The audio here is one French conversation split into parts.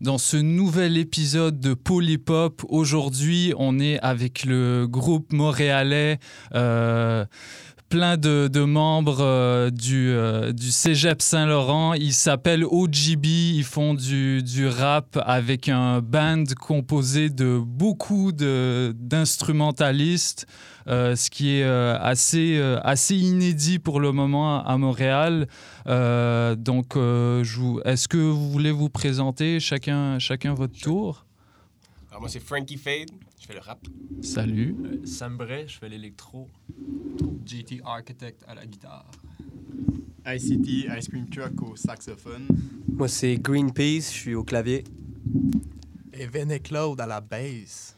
dans ce nouvel épisode de Polypop. Aujourd'hui, on est avec le groupe montréalais. Euh, plein de, membres euh, du, euh, du Cégep Saint-Laurent. Ils s'appellent OGB, ils font du, rap avec un band composé de beaucoup d'instrumentalistes. Euh, ce qui est euh, assez, euh, assez inédit pour le moment à Montréal. donc, est-ce que vous voulez vous présenter? Chacun, chacun votre tour? Alors moi, c'est Frankie Fade, je fais le rap. Salut. Sam Bray, je fais l'électro. JT Architect à la guitare. ICT, Ice Cream Truck au saxophone. Moi, c'est Greenpeace, je suis au clavier. Et Venet Claude à la bass.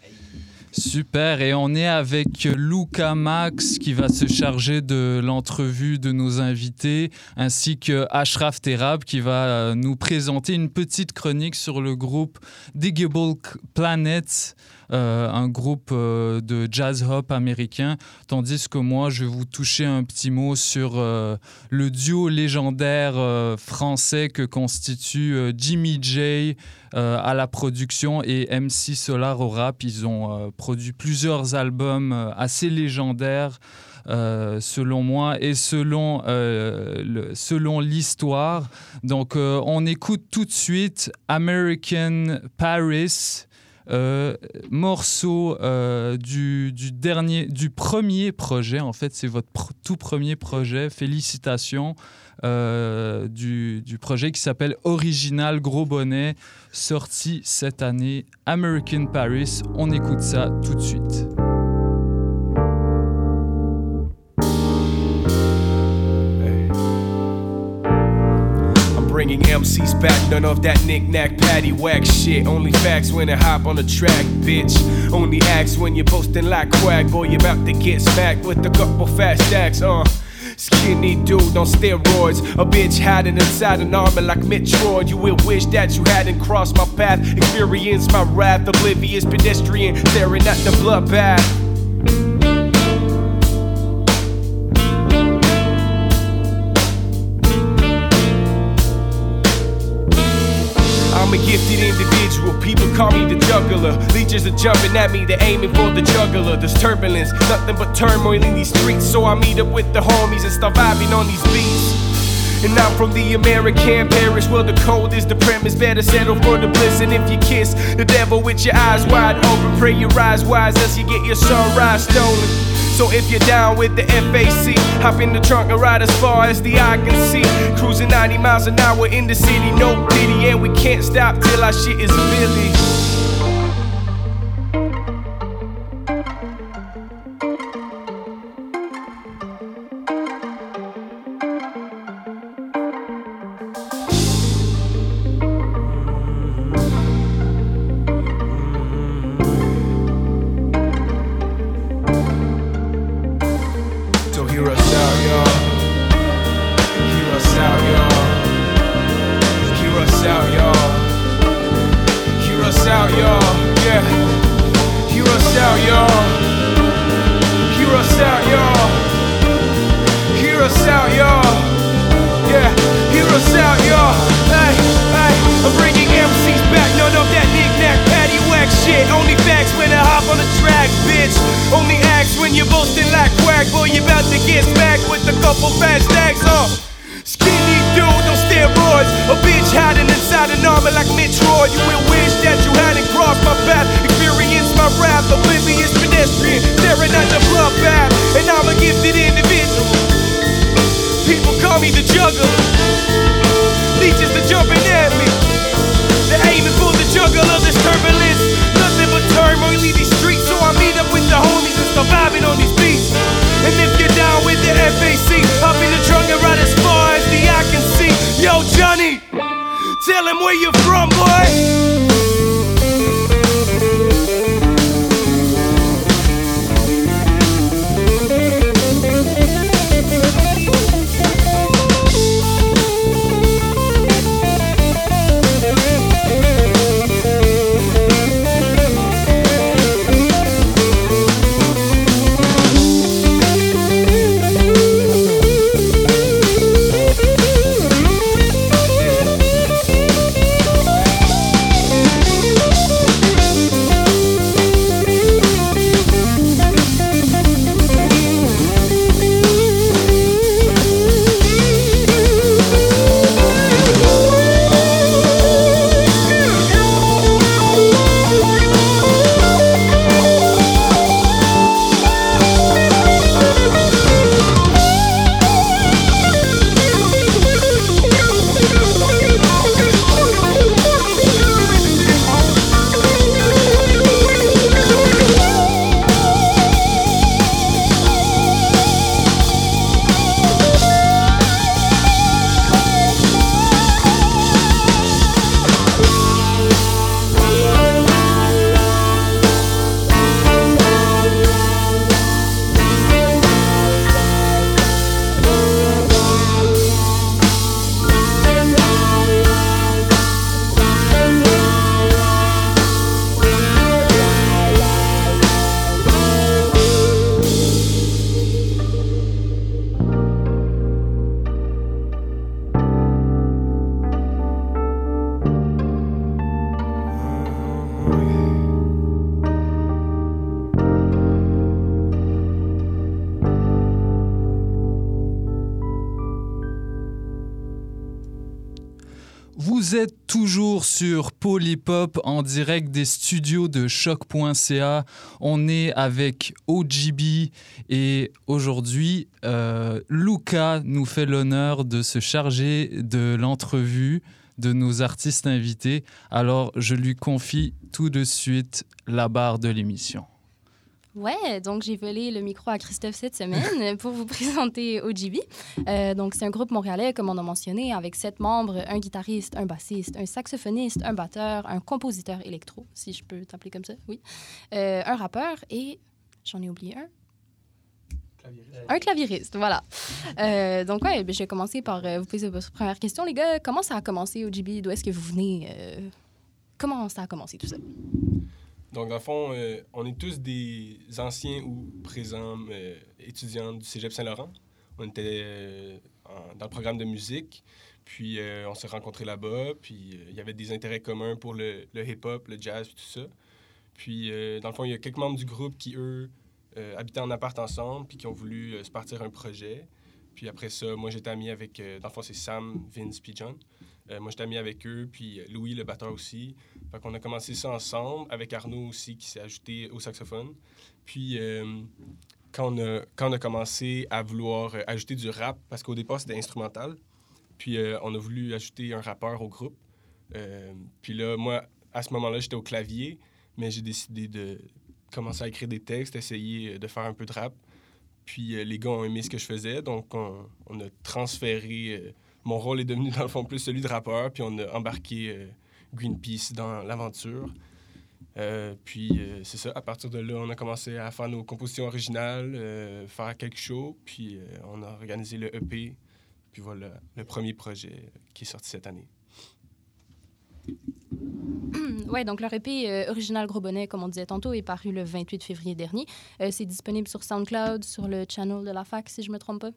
Super, et on est avec Luca Max qui va se charger de l'entrevue de nos invités, ainsi que Ashraf Terab qui va euh, nous présenter une petite chronique sur le groupe Diggable Planet. Euh, un groupe euh, de jazz hop américain, tandis que moi, je vais vous toucher un petit mot sur euh, le duo légendaire français que constitue Jimmy J à la production et MC Solar au rap. Ils ont produit plusieurs albums assez légendaires. selon moi et selon, selon l'histoire. Donc, on écoute tout de suite American Paris euh, morceau euh, du, dernier, du premier projet. En fait, c'est votre tout premier projet. Félicitations euh, du, projet qui s'appelle Original Gros Bonnet, sorti cette année. American Paris. On écoute ça tout de suite. Bringing MCs back. None of that knick-knack, patty-whack shit. Only facts when I hop on the track, bitch. Only acts when you're posting like quack. Boy, you about to get smacked with a couple fast stacks, uh. Skinny dude on steroids. A bitch hiding inside an armor like Metroid. You will wish that you hadn't crossed my path. Experience my wrath. Oblivious pedestrian staring at the bloodbath. I'm a gifted individual. People call me the juggler. Leeches are jumping at me, they're aiming for the juggler. There's turbulence, nothing but turmoil in these streets. So I meet up with the homies and start vibing on these beats. And I'm from the American parish where the cold is the premise. Better settle for the bliss. And if you kiss the devil with your eyes wide open, pray your eyes wise as you get your sunrise stolen. So if you're down with the FAC, hop in the trunk and ride as far as the eye can see. Cruising 90 miles an hour in the city, no pity, and we can't stop till our shit is Billy. Toujours sur Polypop en direct des studios de choc.ca. On est avec OGB et aujourd'hui, euh, Luca nous fait l'honneur de se charger de l'entrevue de nos artistes invités. Alors, je lui confie tout de suite la barre de l'émission. Ouais, donc j'ai volé le micro à Christophe cette semaine pour vous présenter OGB. Euh, donc c'est un groupe montréalais, comme on a mentionné, avec sept membres, un guitariste, un bassiste, un saxophoniste, un batteur, un compositeur électro, si je peux t'appeler comme ça, oui, euh, un rappeur et j'en ai oublié un. Un clavieriste, voilà. Euh, donc, ouais, ben, je vais commencer par euh, vous poser votre première question, les gars. Comment ça a commencé, OGB? D'où est-ce que vous venez? Euh, comment ça a commencé, tout ça? Donc, dans le fond, euh, on est tous des anciens ou présents euh, étudiants du Cégep Saint-Laurent. On était euh, dans le programme de musique, puis on s'est rencontrés là-bas, puis il y avait des intérêts communs pour le, hip-hop, le jazz, tout ça. Puis, dans le fond, il y a quelques membres du groupe qui, eux, habitaient en appart ensemble, puis qui ont voulu se partir un projet. Puis après ça, moi, j'étais ami avec, dans le fond, c'est Sam, Vince, puis. Euh, moi, j'étais ami avec eux, puis euh, Louis, le batteur aussi. Fait qu'on a commencé ça ensemble, avec Arnaud aussi, qui s'est ajouté au saxophone. Puis, euh, quand, on a, quand on a commencé à vouloir ajouter du rap, parce qu'au départ, c'était instrumental, puis on a voulu ajouter un rappeur au groupe. Puis là, moi, à ce moment-là, j'étais au clavier, mais j'ai décidé de commencer à écrire des textes, essayer de faire un peu de rap. Puis les gars ont aimé ce que je faisais, donc on, on a transféré. Mon rôle est devenu, dans le fond, plus celui de rappeur, puis on a embarqué euh, Greenpeace dans l'aventure. Euh, puis euh, c'est ça, à partir de là, on a commencé à faire nos compositions originales, faire quelques shows, puis on a organisé le EP, puis voilà, le premier projet qui est sorti cette année. Ouais, donc leur EP euh, original Gros Bonnet, comme on disait tantôt, est paru le 28 février dernier. Euh, c'est disponible sur SoundCloud, sur le channel de la fac, si je me trompe pas.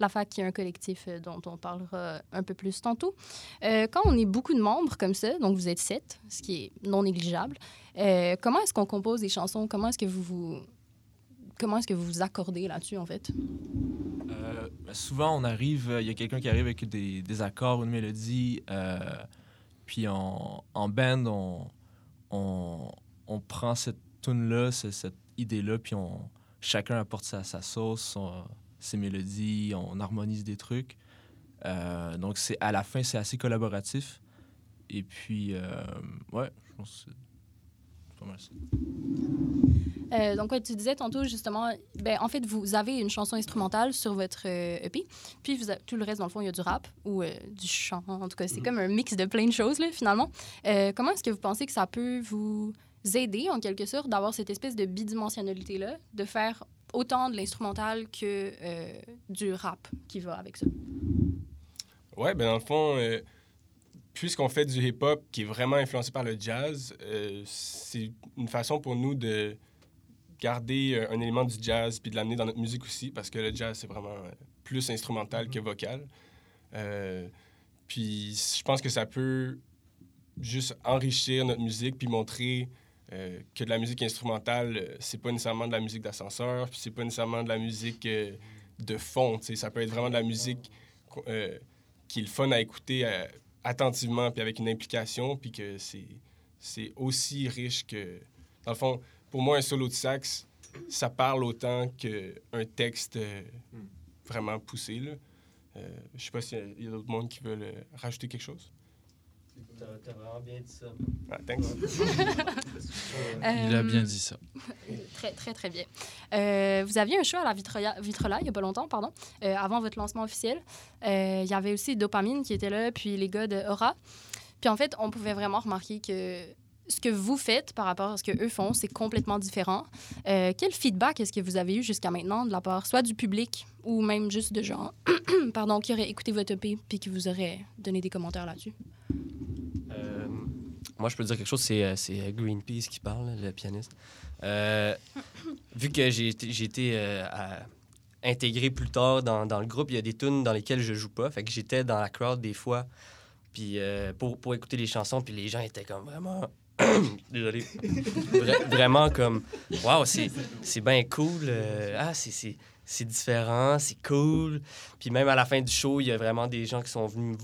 La fac, qui est un collectif euh, dont on parlera un peu plus tantôt. Euh, quand on est beaucoup de membres comme ça, donc vous êtes sept, ce qui est non négligeable, euh, comment est-ce qu'on compose des chansons? Comment est-ce que vous vous... Comment est-ce que vous vous accordez là-dessus, en fait? Euh, ben, souvent, on arrive, il y a quelqu'un qui arrive avec des, des accords, une mélodie, euh, puis en, en band, on, on, on prend cette tune-là, ce- cette idée-là, puis on, chacun apporte sa, sa sauce, ses mélodies, on harmonise des trucs. Euh, donc, à la fin, c'est assez collaboratif. Et puis, euh, ouais, je pense que pas mal ça. Euh, donc, ouais, tu disais tantôt, justement, ben, en fait, vous avez une chanson instrumentale sur votre euh, EP, puis vous a- tout le reste, dans le fond, il y a du rap ou euh, du chant. En tout cas, c'est comme un mix de plein de choses, là, finalement. Euh, comment est-ce que vous pensez que ça peut vous aider, en quelque sorte, d'avoir cette espèce de bidimensionnalité-là, de faire autant de l'instrumental que euh, du rap qui va avec ça? Ouais, ben dans le fond, euh, puisqu'on fait du hip-hop qui est vraiment influencé par le jazz, euh, c'est une façon pour nous de garder euh, un élément du jazz puis de l'amener dans notre musique aussi, parce que le jazz, c'est vraiment euh, plus instrumental que vocal. Euh, puis je pense que ça peut juste enrichir notre musique puis montrer euh, que de la musique instrumentale, c'est pas nécessairement de la musique d'ascenseur, puis c'est pas nécessairement de la musique de fond, tu sais. ça peut être vraiment de la musique qui est le fun à écouter attentivement puis avec une implication, puis que c'est, c'est aussi riche que... Dans le fond, pour moi, un solo de sax, ça parle autant qu'un texte euh, vraiment poussé. Là. Euh, je sais pas s'il y a, d'autres mondes qui veulent euh, rajouter quelque chose. T'as vraiment bien dit ça. Ah, thanks. Il a bien dit ça. Très, très, très bien. Euh, vous aviez un show à la Vitrola, Vitrola il n'y a pas longtemps, pardon, euh, avant votre lancement officiel. Euh, Il y avait aussi Dopamine qui était là, puis les gars de Aura. Puis en fait, on pouvait vraiment remarquer que ce que vous faites par rapport à ce que eux font, c'est complètement différent. Quel feedback est-ce que vous avez eu jusqu'à maintenant de la part soit du public ou même juste de gens pardon, qui auraient écouté votre EP puis qui vous auraient donné des commentaires là-dessus? Moi, je peux dire quelque chose, c'est, euh, euh, Greenpeace qui parle, le pianiste. Euh, vu que j'ai été, intégré plus tard dans, le groupe, il y a des tunes dans lesquelles je joue pas. Fait que j'étais dans la crowd des fois puis, pour, écouter les chansons, puis les gens étaient comme vraiment... Désolé. Vra- vraiment comme, waouh, c'est, bien cool. ah, c'est, c'est différent, c'est cool. Puis même à la fin du show, il y a vraiment des gens qui sont venus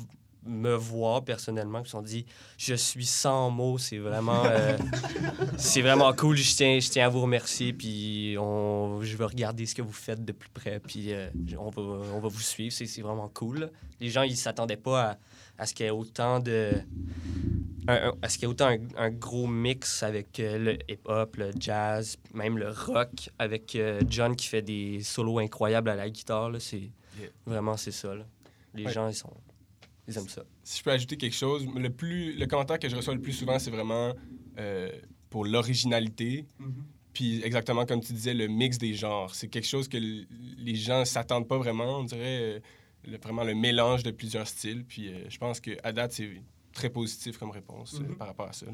me voir personnellement, qui se sont dit Je suis sans mots, c'est vraiment, euh, c'est vraiment cool. Je tiens, je tiens à vous remercier. Puis on, je veux regarder ce que vous faites de plus près. Puis euh, on, va, on va vous suivre. C'est, c'est vraiment cool. Les gens, ils s'attendaient pas à, à ce qu'il y ait autant de. un- un- à ce qu'il y ait autant un, un gros mix avec euh, le hip-hop, le jazz, même le rock, avec euh, John qui fait des solos incroyables à la guitare. là. c'est Yeah. Vraiment, c'est ça. là. Les Ouais. gens, ils sont. Ils aiment ça. Si je peux ajouter quelque chose, le, plus, le commentaire que je reçois le plus souvent, c'est vraiment euh, pour l'originalité. Puis exactement comme tu disais, le mix des genres. C'est quelque chose que l- les gens s'attendent pas vraiment, on dirait euh, le- vraiment le mélange de plusieurs styles. Puis euh, je pense qu'à date, c'est très positif comme réponse euh, par rapport à ça.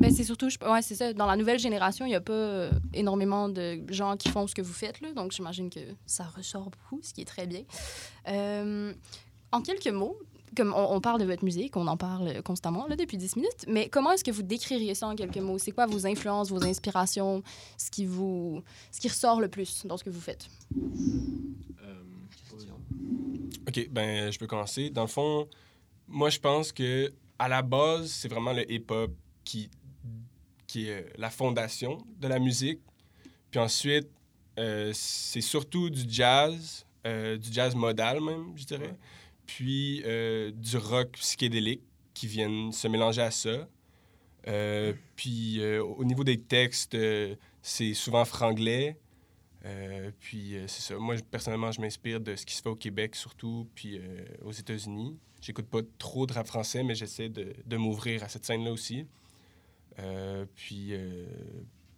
Ben, c'est surtout, je- ouais, c'est ça. Dans la nouvelle génération, il n'y a pas euh, énormément de gens qui font ce que vous faites, là, donc j'imagine que ça ressort beaucoup, ce qui est très bien. Euh, en quelques mots, comme on, on parle de votre musique, on en parle constamment là, depuis 10 minutes, mais comment est-ce que vous décririez ça en quelques mots? C'est quoi vos influences, vos inspirations, ce qui, vous, ce qui ressort le plus dans ce que vous faites? OK, ben je peux commencer. Dans le fond, moi je pense que à la base, c'est vraiment le hip-hop qui, qui est euh, la fondation de la musique. Puis ensuite, euh, c'est surtout du jazz, euh, du jazz modal même, je dirais. Puis euh, du rock psychédélique qui viennent se mélanger à ça. Euh, puis euh, au niveau des textes, c'est souvent franglais. Puis c'est ça. Moi, personnellement, je m'inspire de ce qui se fait au Québec, surtout, puis aux États-Unis. J'écoute pas trop de rap français, mais j'essaie de, de m'ouvrir à cette scène-là aussi. Puis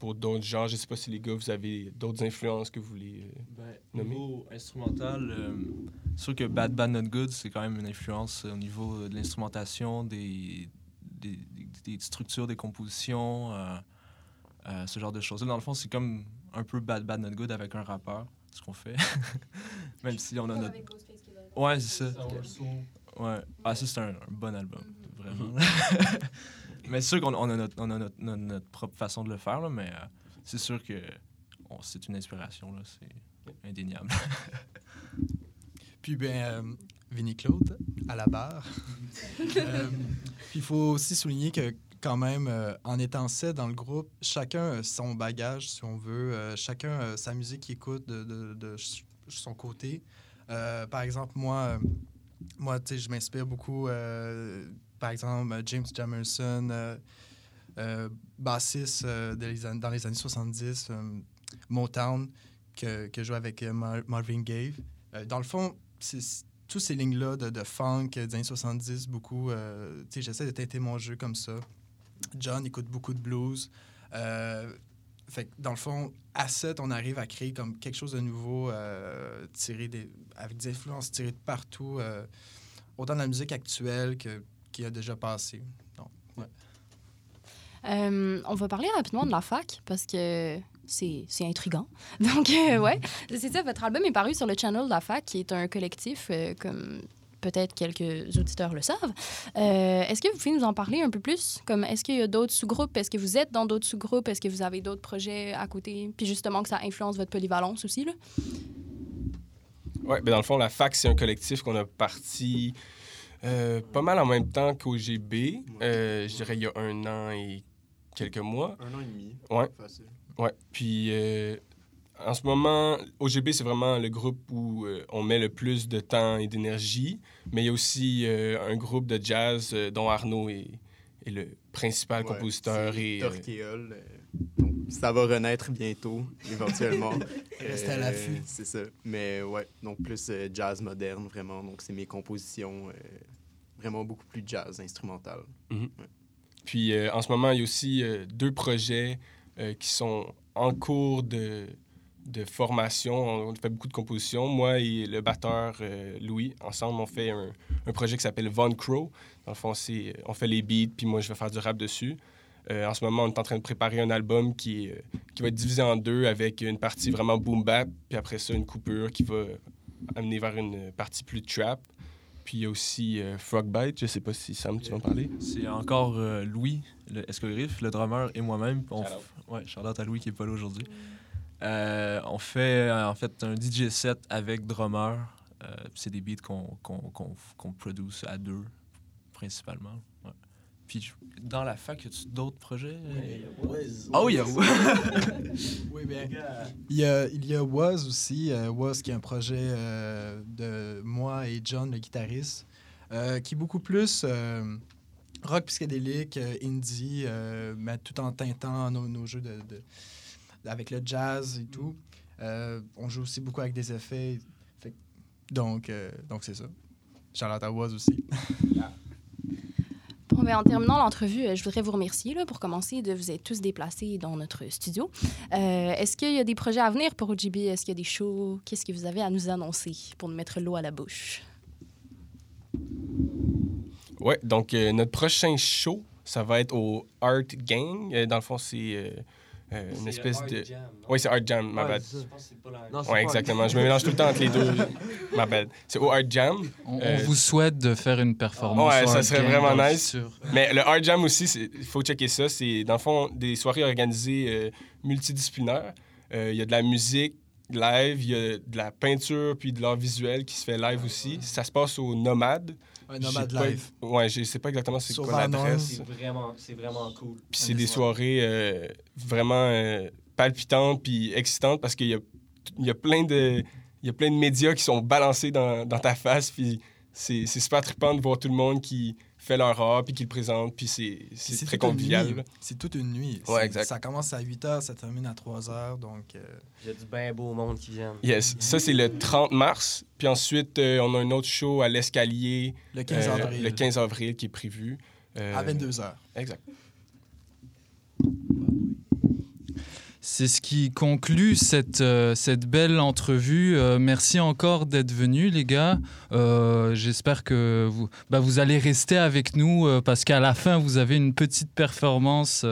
pour d'autres genres, je sais pas si les gars, vous avez d'autres influences que vous voulez. Euh, niveau instrumental, euh, c'est sûr que Bad Bad Not Good, c'est quand même une influence euh, au niveau de l'instrumentation, des, des, des- des structures, des compositions, euh, euh, ce genre de choses. Dans le fond, c'est comme un peu Bad Bad Not Good avec un rappeur, ce qu'on fait. Même si on a notre... Ouais, c'est ça. Ouais. Ah, ça, c'est un, un bon album, vraiment. mais c'est sûr qu'on on a, notre, on a notre, notre- notre propre façon de le faire, là, mais euh, c'est sûr que c'est une inspiration, là, c'est indéniable. Puis, ben, euh, Vinnie Claude, à la barre. Euh, puis, il faut aussi souligner que, quand même, euh, en étant sept dans le groupe, chacun a son bagage, si on veut. Euh, chacun a sa musique qu'il écoute de, de- de ch- son côté. Par exemple, moi, moi je m'inspire beaucoup, par exemple, James Jamerson, euh, bassiste euh, dans les années 70, euh, Motown, que, que je joue avec euh, Mar- Marvin Gaye. Euh, dans le fond, c'est tous ces lignes-là de, funk des années 70, beaucoup, euh, tu sais, j'essaie de teinter mon jeu comme ça. John écoute beaucoup de blues. Fait que dans le fond, à 7, on arrive à créer comme quelque chose de nouveau, tiré des, avec des influences tirées de partout, autant de la musique actuelle que qui a déjà passé. Donc, ouais. On va parler rapidement de la fac parce que c'est intriguant. Donc, euh, ouais, c'est ça. Votre album est paru sur le channel de la fac, qui est un collectif, euh, comme peut-être quelques auditeurs le savent. Euh, Est-ce que vous pouvez nous en parler un peu plus? Comme, est-ce qu'il y a d'autres sous-groupes? Est-ce que vous êtes dans d'autres sous-groupes? Est-ce que vous avez d'autres projets à côté? Puis justement, que ça influence votre polyvalence aussi, là? Ouais, ben dans le fond, la fac, c'est un collectif qu'on a parti euh, pas mal en même temps qu'au GB. Euh, je dirais il y a un an et quelques mois. Un an et demi. Ouais. Facile. Ouais. Puis euh, en ce moment, OGB, c'est vraiment le groupe où euh, on met le plus de temps et d'énergie. Mais il y a aussi euh, un groupe de jazz euh, dont Arnaud est, est le principal Ouais, compositeur. c'est Et, ça va renaître bientôt, éventuellement. Restez à l'affût. C'est ça. Mais ouais, donc plus euh, jazz moderne, vraiment. Donc c'est mes compositions, euh, vraiment beaucoup plus jazz instrumental. Puis euh, en ce moment, il y a aussi euh, deux projets euh, qui sont en cours de, de formation. On, fait beaucoup de compositions. Moi et le batteur euh, Louis, ensemble, on fait un, un projet qui s'appelle Von Crow. Dans le fond, on fait les beats, puis moi, je vais faire du rap dessus. Euh, en ce moment, on est en train de préparer un album qui, qui va être divisé en deux avec une partie vraiment boom bap, puis après ça, une coupure qui va amener vers une partie plus trap. Puis il y a aussi euh, Frogbite, je sais pas si Sam, tu vas en parler. C'est encore euh, Louis, le Escogriffe, le drummer et moi-même. On f- Ouais, out à Louis qui est pas là aujourd'hui. Euh, on fait euh, en fait un DJ set avec drummer Euh, c'est des beats qu'on qu'on qu'on qu'on produce à deux, principalement. Puis dans la fac, y a-tu d'autres projets? Ah oui, il y a Oui, bien. Il y a, il y a Was aussi. euh, Was qui est un projet euh, de moi et John, le guitariste, euh, qui est beaucoup plus euh, rock psychédélique, euh, indie, euh, mais tout en teintant nos, nos jeux de, de- avec le jazz et tout. Euh, on joue aussi beaucoup avec des effets. Fait donc, euh, donc c'est ça. Charlotte à Was aussi. En terminant l'entrevue, euh, je voudrais vous remercier pour commencer de vous être tous déplacés dans notre studio. Euh, Est-ce qu'il y a des projets à venir pour OGB? Est-ce qu'il y a des shows? Qu'est-ce que vous avez à nous annoncer pour nous mettre l'eau à la bouche? Ouais, donc euh, notre prochain show, ça va être au Art Gang. Dans le fond, c'est euh, une espèce de. Oui, c'est Art Jam, ma Ouais, bad. c'est ça. Non, Non, c'est Oui, pas- exactement. Je me mélange tout le temps entre les deux. Ma bad. C'est au Art Jam. On, on Euh, vous souhaite de faire une performance. Ouais, ça serait game vraiment le nice. Mais le Art Jam aussi, il faut checker ça. C'est, dans le fond, des soirées organisées euh, multidisciplinaires. Euh, Il y a de la musique live, il y a de la peinture, puis de l'art visuel qui se fait live aussi. Ça se passe au Nomade. Un nomade live. Ouais, je sais pas exactement c'est quoi l'adresse. C'est vraiment, c'est vraiment cool. Puis c'est des soirées euh, vraiment euh, palpitantes puis excitantes parce qu'il y a, il y a plein de il y a plein de médias qui sont balancés dans, dans ta face puis c'est c'est super trippant de voir tout le monde qui fait leur art puis qui le présente puis c'est très convivial. C'est toute une nuit. Ouais, exact. Ça commence à 8 h, ça termine à 3 h. Donc, euh, Il y a du bien beau monde qui vient. Yes, ça c'est le 30 mars. Puis ensuite, euh, on a un autre show à l'Escalier le 15 euh, avril. le 15 avril qui est prévu. Euh, À 22 h. Exact. C'est ce qui conclut cette, euh, cette belle entrevue. Euh, merci encore d'être venus, les gars. Euh, J'espère que vous, bah, vous allez rester avec nous parce qu'à la fin, vous avez une petite performance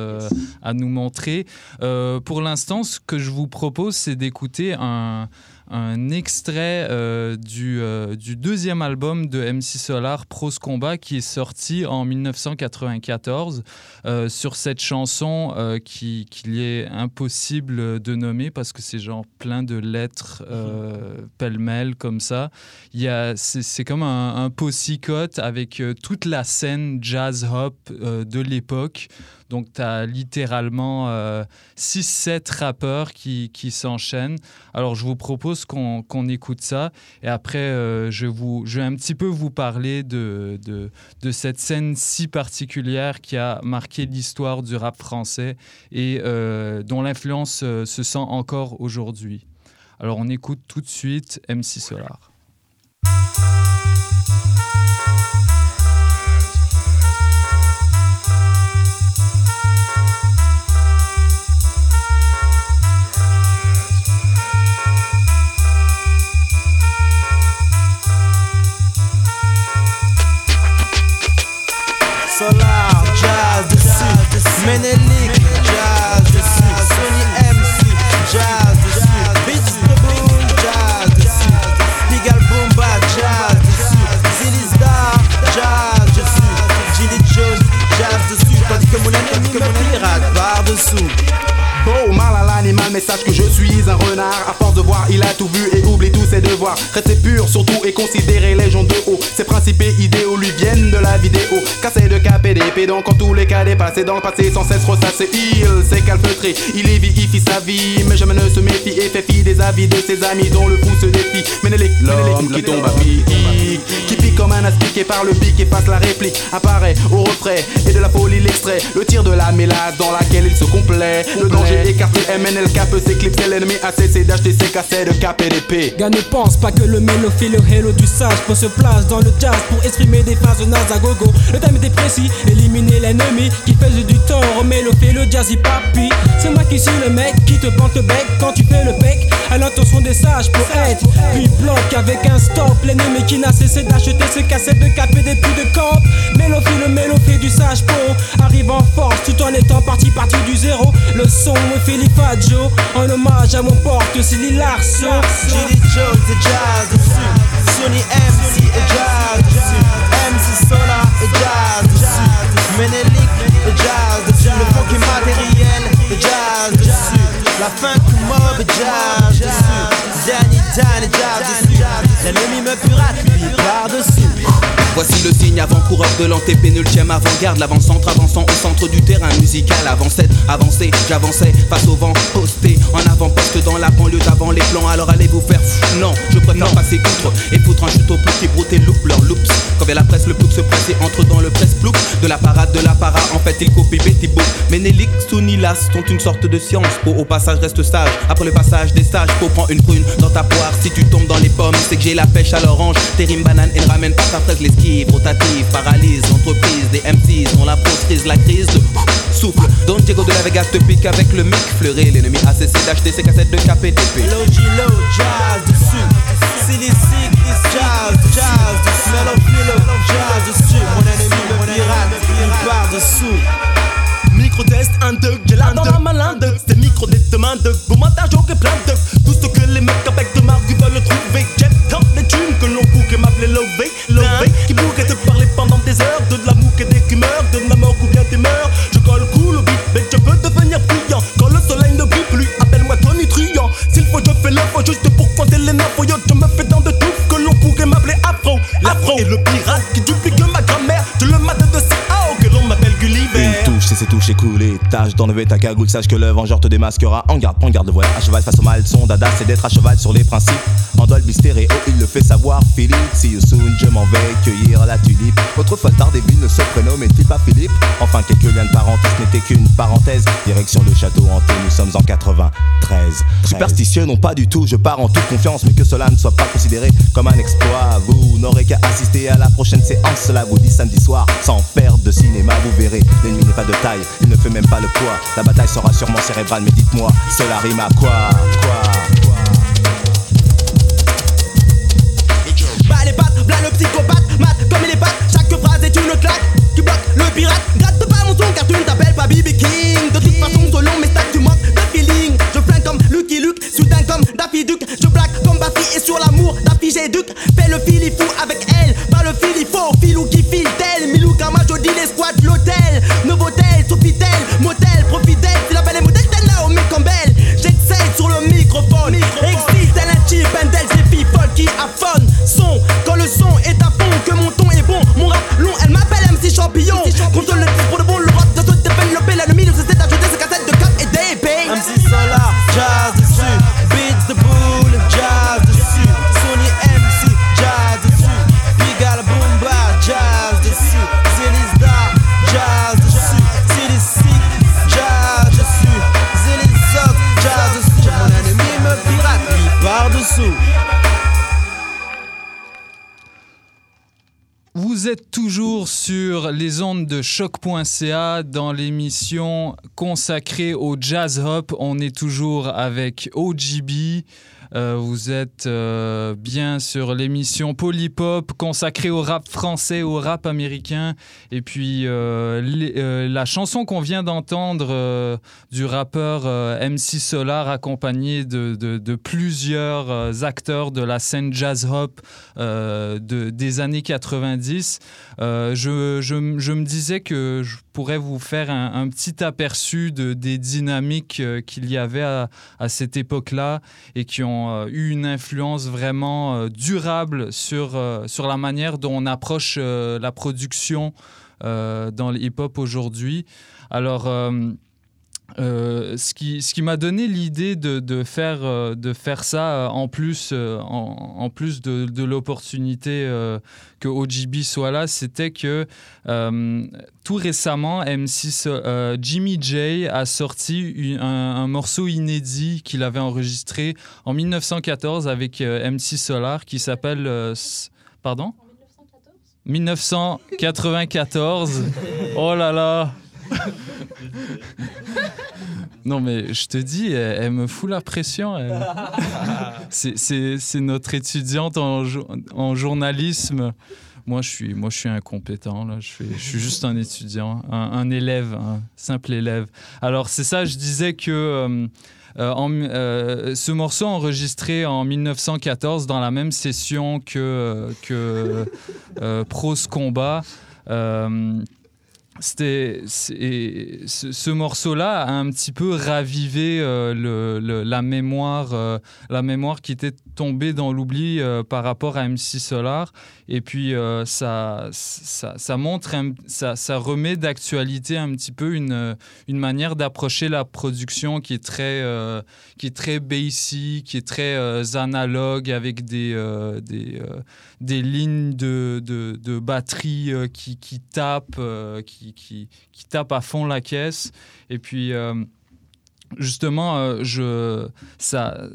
à nous montrer. Pour l'instant, ce que je vous propose, c'est d'écouter un, un extrait euh, du, euh, du deuxième album de MC Solar, Prose Combat, qui est sorti en 1994 euh, sur cette chanson qui- qu'il est impossible de nommer parce que c'est genre plein de lettres euh, pêle-mêle comme ça. Il y a, c'est, comme un, un avec toute la scène jazz-hop de l'époque. Donc, tu as littéralement 6-7 rappeurs qui, qui s'enchaînent. Alors, je vous propose qu'on, qu'on écoute ça. Et après, euh, je, vous, je vais un petit peu vous parler de, de, de cette scène si particulière qui a marqué l'histoire du rap français et euh, dont l'influence euh, se sent encore aujourd'hui. Alors, on écoute tout de suite MC Solar. Solar, jazz dessus. Menelik, jazz dessus. Sony MC, jazz dessus. Beats boom, jazz dessus. Legal jazz dessus. Zilizda, jazz dessus. Gilly Jones, jazz dessus. Tandis que mon ennemi me pirate par-dessous. Oh, mal à l'animal, mais sache que je suis un renard. À force de voir, il a tout vu et oublie tous ses devoirs. Rester pur surtout et considérer les gens de haut. Ses principes et idéaux lui viennent de la vidéo. Casser de cap et d'épée, donc en tous les cas dépassé dans le passé sans cesse ressasser. Il s'est calfeutré, il évifie sa vie, mais jamais ne se méfie et fait fi des avis de ses amis dont le fou se défie. Ménélique, l'homme qui tombe à pic, qui comme un aspic et par le pic efface la réplique. Apparaît au refrain et de la folie l'extrait. Le tir de la mélasse dans laquelle il se complaît. Le danger écarté, MNLK peut s'éclipser. L'ennemi a cessé d'acheter ses cassettes de cap et d'épée. Gars ne pense pas que le mélo fait le hello du sage Pour se place dans le jazz pour exprimer des phases naze à gogo Le thème était précis, éliminer l'ennemi qui faisait du tort au mélo fait le jazzy papi C'est moi qui suis le mec qui te plante le bec quand tu fais le bec À l'intention des sages pour être Puis bloque avec un stop l'ennemi qui n'a cessé d'acheter ses cassettes de cap et des plus de camp Mélo fait le mélo fait du sage pour Arrive en force tout en étant parti parti du zéro Le son est Philippe Joe En hommage à mon porte Silly Larson Gilly Jones et jazz dessus. Sony MC et jazz dessus. MC Solar et jazz dessus. Menelik et jazz dessus. Le funky matériel et jazz dessus. La funk mob et jazz dessus. Danny Dan et jazz dessus. L'ennemi me pirate, puis par-dessus. Voici le signe avant-coureur de l'antépénultième avant-garde, l'avant-centre avançant au centre du terrain musical. Avant cette avancée, j'avançais face au vent, posté en avant-poste dans la banlieue d'avant les plans. Alors allez vous faire fou? Non, je préfère passer contre et foutre un chute au plus qui broute et loupe leur loops. Quand vient la presse, le plouc se presse et entre dans le presse plouc de la parade de la para. En fait, il copie Betty Boop. Ménélique, Sounilas sont une sorte de science. Pour au passage reste sage. Après le passage des stages, faut prendre une prune dans ta poire. Si tu tombes dans les pommes, c'est que j'ai la pêche à l'orange. Tes rimes banane et ne ramène pas ta fraise, l'esquive, rotative, paralyse l'entreprise des MCs dont la prise la crise de souffle. Don Diego de la Vegas te pique avec le mic fleuré. L'ennemi a cessé d'acheter ses cassettes de KPTP. Logi low, jazz dessus. Silly sick is jazz, jazz dessus. Mellow philo, jazz dessus. Mon ennemi, le pirate, il part dessous. Micro-test, un dog, j'ai la dans la malinde. C'est micro des demandes, beau montage, ok, plein de. Tâche d'enlever ta cagoule, sache que le vengeur te démasquera. En garde, prends garde, le voilà à cheval face au mal. Son dada, c'est d'être à cheval sur les principes. Il le fait savoir. Philippe, see you soon, je m'en vais cueillir la tulipe. Autrefois tard, des villes ne se prénommaient-ils pas Philippe? Enfin, quelques liens de parenté, ce n'était qu'une parenthèse. Direction le château hanté, nous sommes en 93. Superstitieux, non pas du tout, je pars en toute confiance, mais que cela ne soit pas considéré comme un exploit. Vous n'aurez qu'à assister à la prochaine séance, cela vous dit samedi soir, sans perdre de cinéma, vous verrez. L'ennemi n'est pas de taille, il ne fait même pas le poids. La bataille sera sûrement cérébrale, mais dites-moi, cela rime à quoi? Quoi? Psychopathe, mat comme il est pattes, chaque phrase est une claque qui bloque le pirate. Gratte pas mon son car tu ne t'appelles pas BB King. De toute façon, selon mes stats, tu manques de feeling. Je flingue comme Lucky Luke, soudain comme Daffy. Je blague comme Baffy et sur l'amour, Daffy Duke. Fais le fil, il fou avec elle, pas le fil, il faut. Filou qui file tel, Milou Kama, Jody, les squats, l'hôtel. Novotel, Sofitel, motel, profitelle. Affonne. Son, quand le son est à Vous êtes toujours sur les ondes de choc.ca dans l'émission consacrée au jazz hop. On est toujours avec OGB. Euh, vous êtes euh, bien sur l'émission Polypop consacrée au rap français, au rap américain. Et puis euh, la chanson qu'on vient d'entendre du rappeur MC Solar accompagné de, plusieurs acteurs de la scène jazz hop de- des années 90. Euh, je, je me disais que pourrais vous faire un, petit aperçu de, des dynamiques euh, qu'il y avait à, à cette époque-là et qui ont euh, eu une influence vraiment euh, durable sur, sur la manière dont on approche la production dans le hip-hop aujourd'hui. Alors, euh, ce qui, ce qui m'a donné l'idée de, de faire, euh, de faire ça euh, en plus, euh, en, en plus de, de l'opportunité que OGB soit là, c'était que tout récemment, MC So- euh, Jimmy J a sorti une- un, un morceau inédit qu'il avait enregistré en 1914 avec MC Solar qui s'appelle... pardon? 1994. Oh là là Non mais je te dis, elle, elle me fout la pression. C'est- notre étudiante en, jo- en journalisme. Moi je, suis, moi, je suis incompétent. Là. Je, suis, je suis juste un étudiant, un, un élève, un simple élève. Alors c'est ça, je disais que euh, euh, en- euh, ce morceau enregistré en 1914 dans la même session que, que Prose Combat. C'était ce, ce morceau-là a un petit peu ravivé euh, la mémoire euh, la qui était tombée dans l'oubli euh, par rapport à MC Solar et puis euh, ça, ça montre ça, remet d'actualité un petit peu une euh, une manière d'approcher la production qui est très euh, qui est très basic qui est très euh, analogue avec des euh, des des lignes de, de, batterie qui, qui tapent, qui, qui, qui à fond la caisse. Et puis, justement, je, ça,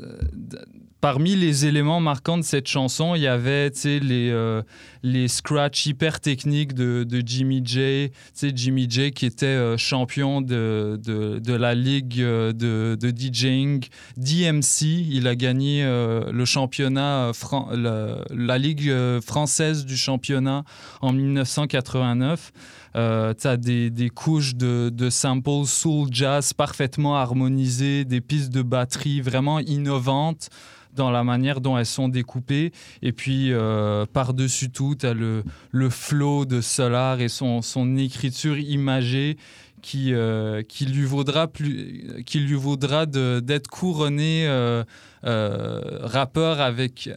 parmi les éléments marquants de cette chanson, il y avait les, euh, les scratchs hyper techniques de, Jimmy J. Jimmy J qui était euh, champion de, de, la ligue euh, de, de DJing DMC. Il a gagné euh, le championnat, la, ligue française du championnat en 1989. Euh, tu as des, des couches de, de samples soul jazz parfaitement harmonisées, des pistes de batterie vraiment innovantes dans la manière dont elles sont découpées. Et puis, euh, par-dessus tout, le, le flow de Solar et son, son écriture imagée qui, euh, qui lui vaudra, plus, qui lui vaudra d'être couronné euh, euh, rappeur avec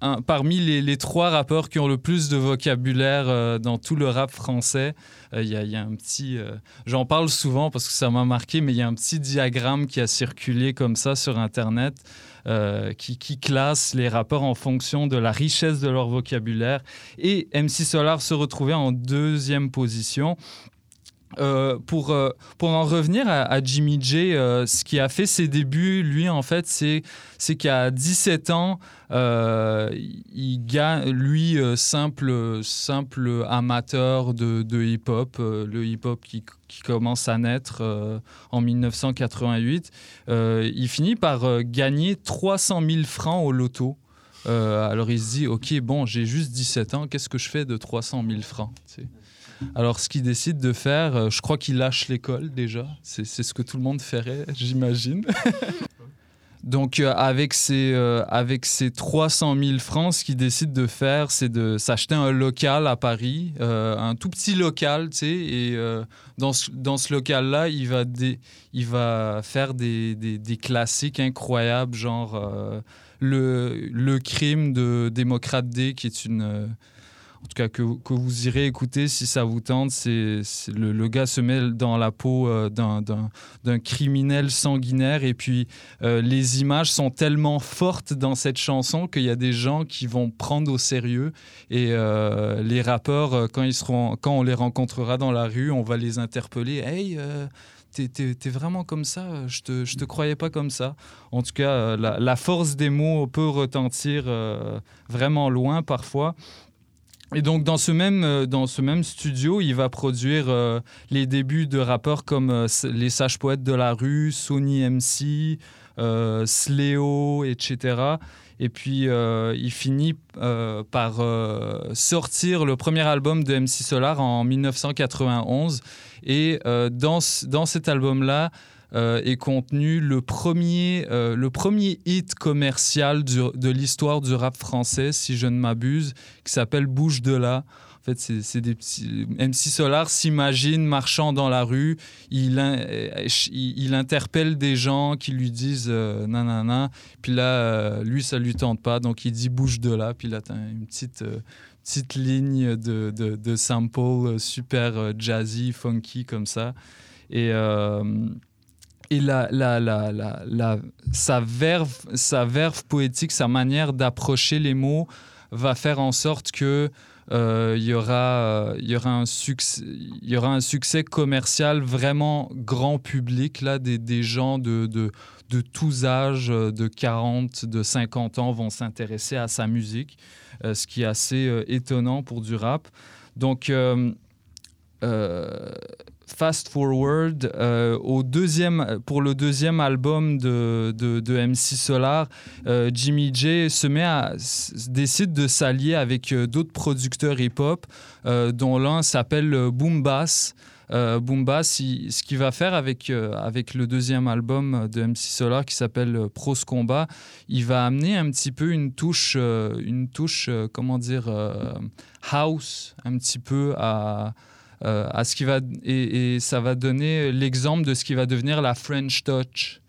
un, parmi les, trois rappeurs qui ont le plus de vocabulaire dans tout le rap français. Il y, a- un petit, j'en parle souvent parce que ça m'a marqué, mais il y a un petit diagramme qui a circulé comme ça sur Internet. qui, qui classe les rappeurs en fonction de la richesse de leur vocabulaire. Et MC Solar se retrouvait en deuxième position. Euh, pour, euh, pour en revenir à, Jimmy J, euh, ce qui a fait ses débuts, lui, en fait, c'est, qu'à 17 ans, il gagne, lui, simple, simple amateur de, de hip-hop, le hip-hop qui, qui commence à naître en 1988, euh, il finit par gagner 300 000 francs au loto. Alors il se dit, OK, bon, j'ai juste 17 ans, qu'est-ce que je fais de 300 000 francs alors, ce qu'il décide de faire, euh, je crois qu'il lâche l'école déjà. C'est ce que tout le monde ferait, j'imagine. Donc, euh, avec, ses, euh, avec ses 300 000 francs, ce qu'il décide de faire, c'est de s'acheter un local à Paris, euh, un tout petit local, tu sais. Et dans ce, dans ce local-là, il, va il va faire des, des, des classiques incroyables, genre le, le crime de Démocrate D, qui est une. En tout cas, que, vous- irez écouter si ça vous tente. C'est, le, gars se met dans la peau euh, d'un, criminel sanguinaire. Et puis, euh, les images sont tellement fortes dans cette chanson qu'il y a des gens qui vont prendre au sérieux. Et euh, les rappeurs, quand, ils seront, quand on les rencontrera dans la rue, on va les interpeller. Hey, T'es, vraiment comme ça, je te, je te croyais pas comme ça. En tout cas, la, force des mots peut retentir vraiment loin parfois. Et donc, dans ce même, euh, dans ce même studio, il va produire euh, les débuts de rappeurs comme euh, les Sages Poètes de la rue, Sony MC, Sléo, etc. Et puis, il finit par sortir le premier album de MC Solar en 1991. Et dans, dans cet album-là, euh, est contenu le premier, euh, le premier hit commercial de l'histoire du rap français, si je ne m'abuse, qui s'appelle Bouge de là. En fait, c'est des petits. MC Solar s'imagine marchant dans la rue, il, il, interpelle des gens qui lui disent euh, nanana, puis là, euh, lui, ça lui tente pas, donc il dit bouge de là, puis là, t'as une petite. petite ligne de, de, de sample super jazzy, funky comme ça. Et, et la, la, la, sa, verve, sa verve poétique, sa manière d'approcher les mots va faire en sorte que euh, il y, aura, euh, y, un succès, y aura un succès commercial vraiment grand public, là, des, gens de, de, de tous âges, euh, de 40, de 50 ans, vont s'intéresser à sa musique, ce qui est assez étonnant pour du rap. Donc, fast forward, euh, au deuxième, pour le deuxième album de, de, de MC Solar, euh, Jimmy J se met à, décide de s'allier avec euh, d'autres producteurs hip-hop, dont l'un s'appelle Boom Bass. Boom Bass, ce qu'il va faire avec, avec le deuxième album de MC Solar qui s'appelle Pros Combat, il va amener un petit peu une touche, une touche comment dire, house, un petit peu à, euh, à ce qui va et, ça va donner l'exemple de ce qui va devenir la French Touch,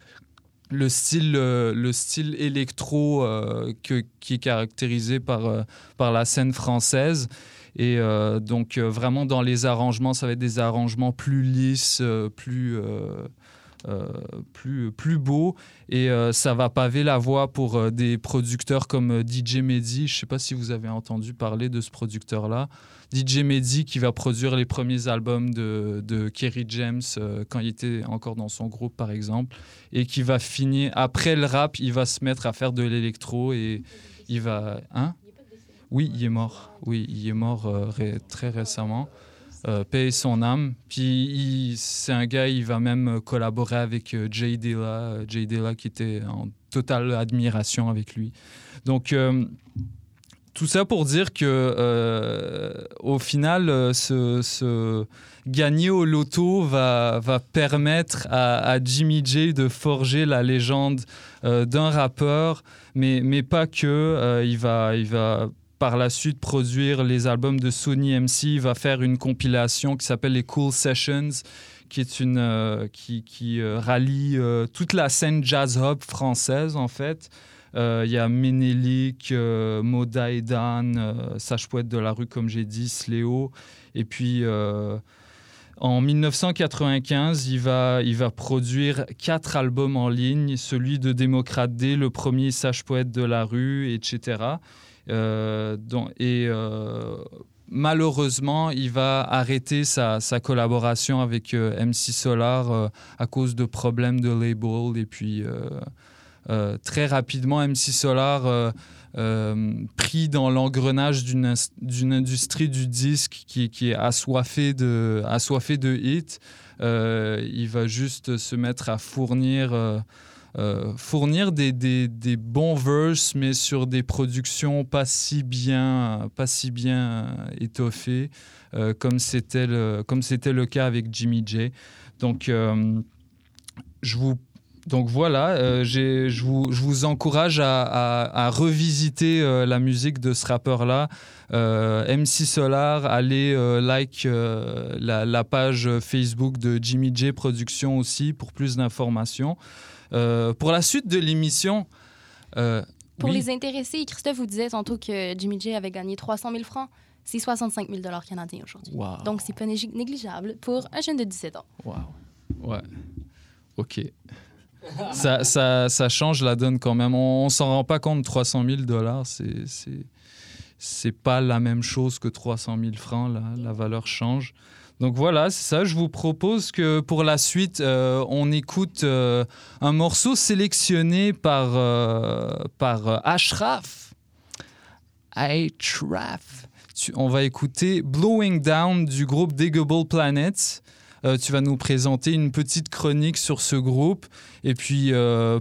le style euh, le style électro euh, que, qui est caractérisé par par la scène française. Et donc vraiment dans les arrangements, ça va être des arrangements plus lisses, plus plus, plus beaux. Et euh, ça va paver la voie pour euh, des producteurs comme euh, DJ Mehdi. Je ne sais pas si vous avez entendu parler de ce producteur-là. DJ Mehdi qui va produire les premiers albums de, de Kerry James euh, quand il était encore dans son groupe, par exemple. Et qui va finir, après le rap, il va se mettre à faire de l'électro et il va... Hein? Oui, il est mort. Oui, il est mort euh, ré- très récemment. Euh, paye son âme. Puis c'est un gars, il va même collaborer avec euh, Jay Dilla, euh, Jay Dilla qui était en totale admiration avec lui. Donc euh, tout ça pour dire que au final, ce, ce gagner au loto va, permettre à, Jimmy J de forger la légende d'un rappeur, mais, mais pas que. Il, va, il va par la suite produire les albums de Sony MC. Va faire une compilation qui s'appelle les Cool Sessions, qui est une euh, qui, qui euh, rallie euh, toute la scène jazz hop française en fait. Il y a Ménélique, Moda et Dan, Sage Poète de la rue, comme j'ai dit, Sléo. Et puis, en 1995, il va, il va produire quatre albums en ligne, celui de Démocrate D, le premier Sage Poète de la rue, etc. Euh, et euh, malheureusement, il va arrêter sa, collaboration avec euh, MC Solar euh, à cause de problèmes de label. Et puis, très rapidement, MC Solar, pris dans l'engrenage d'une industrie du disque qui, qui est assoiffée de, assoiffée de hits, il va juste se mettre à fournir. Euh, fournir des, bons verses, mais sur des productions pas si bien, pas si bien étoffées, euh, comme c'était le, cas avec Jimmy J. Donc, euh, je vous donc voilà, je vous, encourage à, revisiter la musique de ce rappeur-là. MC Solar, allez like la page Facebook de Jimmy J Productions aussi pour plus d'informations. Euh, pour la suite de l'émission, euh, Pour oui. les intéressés, Christophe vous disait tantôt que Jimmy J avait gagné 300 000 francs. C'est 65 000 canadiens aujourd'hui. Wow. Donc, c'est pas nég- négligeable pour un jeune de 17 ans. Wow. Ouais. Ok. ça, ça, ça change la donne quand même. On, on s'en rend pas compte. 300 000 dollars, c'est c'est c'est pas la même chose que 300 000 francs. Là. La valeur change. Donc voilà, c'est ça. Je vous propose que pour la suite, euh, on écoute euh, un morceau sélectionné par, euh, par Ashraf. Ashraf. On va écouter Blowing Down du groupe Diggable Planets. Euh, tu vas nous présenter une petite chronique sur ce groupe. Et puis,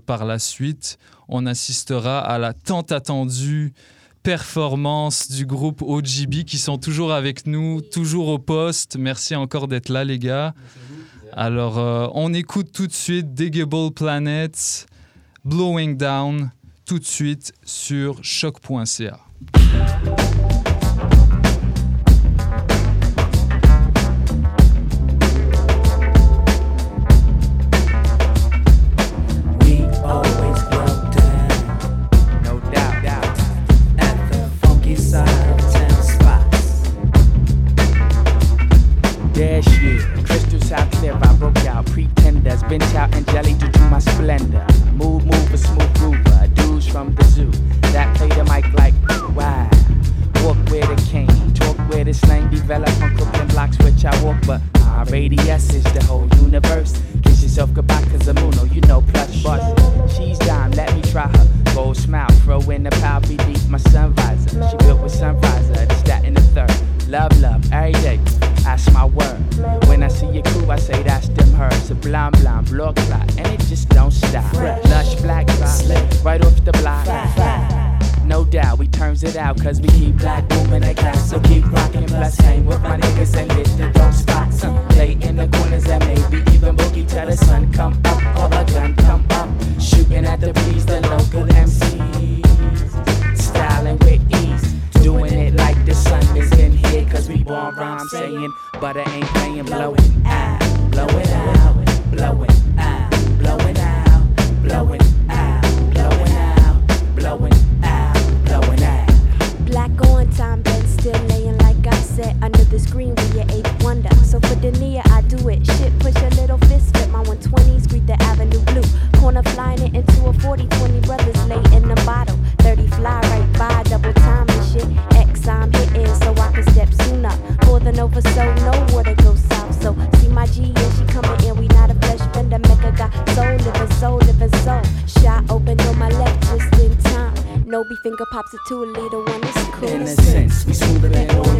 par la suite, on assistera à la tant attendue performance du groupe OGB qui sont toujours avec nous, toujours au poste. Merci encore d'être là, les gars. Alors, euh, on écoute tout de suite Diggable Planets, Blowing Down, tout de suite sur choc.ca. pops to a little one, it's cool. In a sense, we smoother than oil's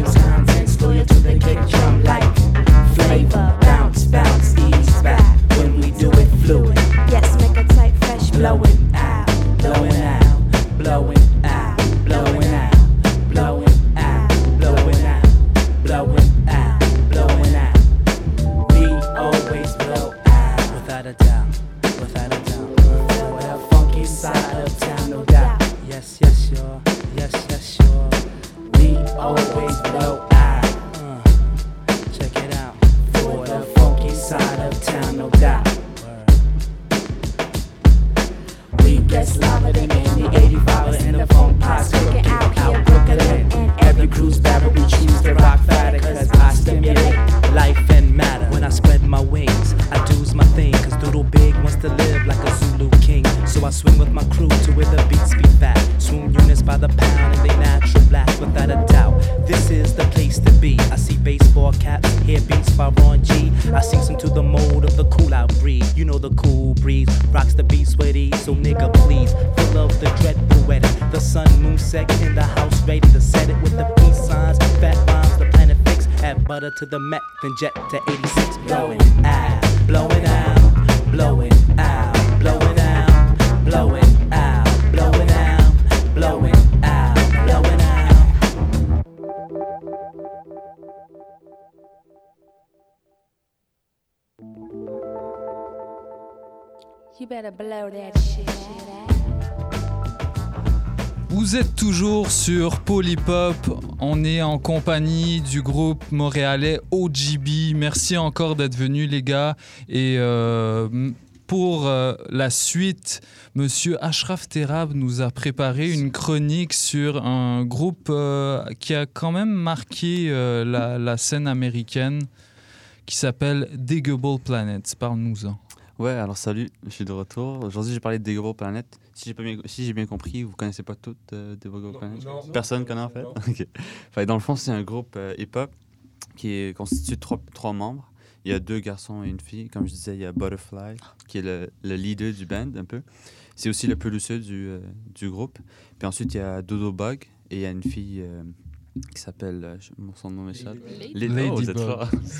You better blow that shit. Vous êtes toujours sur Polypop. On est en compagnie du groupe montréalais OGB. Merci encore d'être venus, les gars. Et euh, pour euh, la suite, Monsieur Ashraf Terab nous a préparé une chronique sur un groupe euh, qui a quand même marqué euh, la, la scène américaine, qui s'appelle Diggable Planet. Parle-nous-en. Ouais, alors salut, je suis de retour. Aujourd'hui, j'ai parlé de Digable Planet. Si j'ai bien, si bien compris, vous connaissez pas toutes euh, Digable Planet? non. Personne connaît en fait? dans le fond, c'est un groupe euh, hip-hop qui est constitué de trois, trois membres. Il y a deux garçons et une fille. Comme je disais, il y a Butterfly, qui est le, le leader du band un peu. C'est aussi le producer du, euh, du groupe. Puis ensuite, il y a Dodo Bug et il y a une fille euh, qui s'appelle. je- son nom m'échappe. Oh, Ladybug.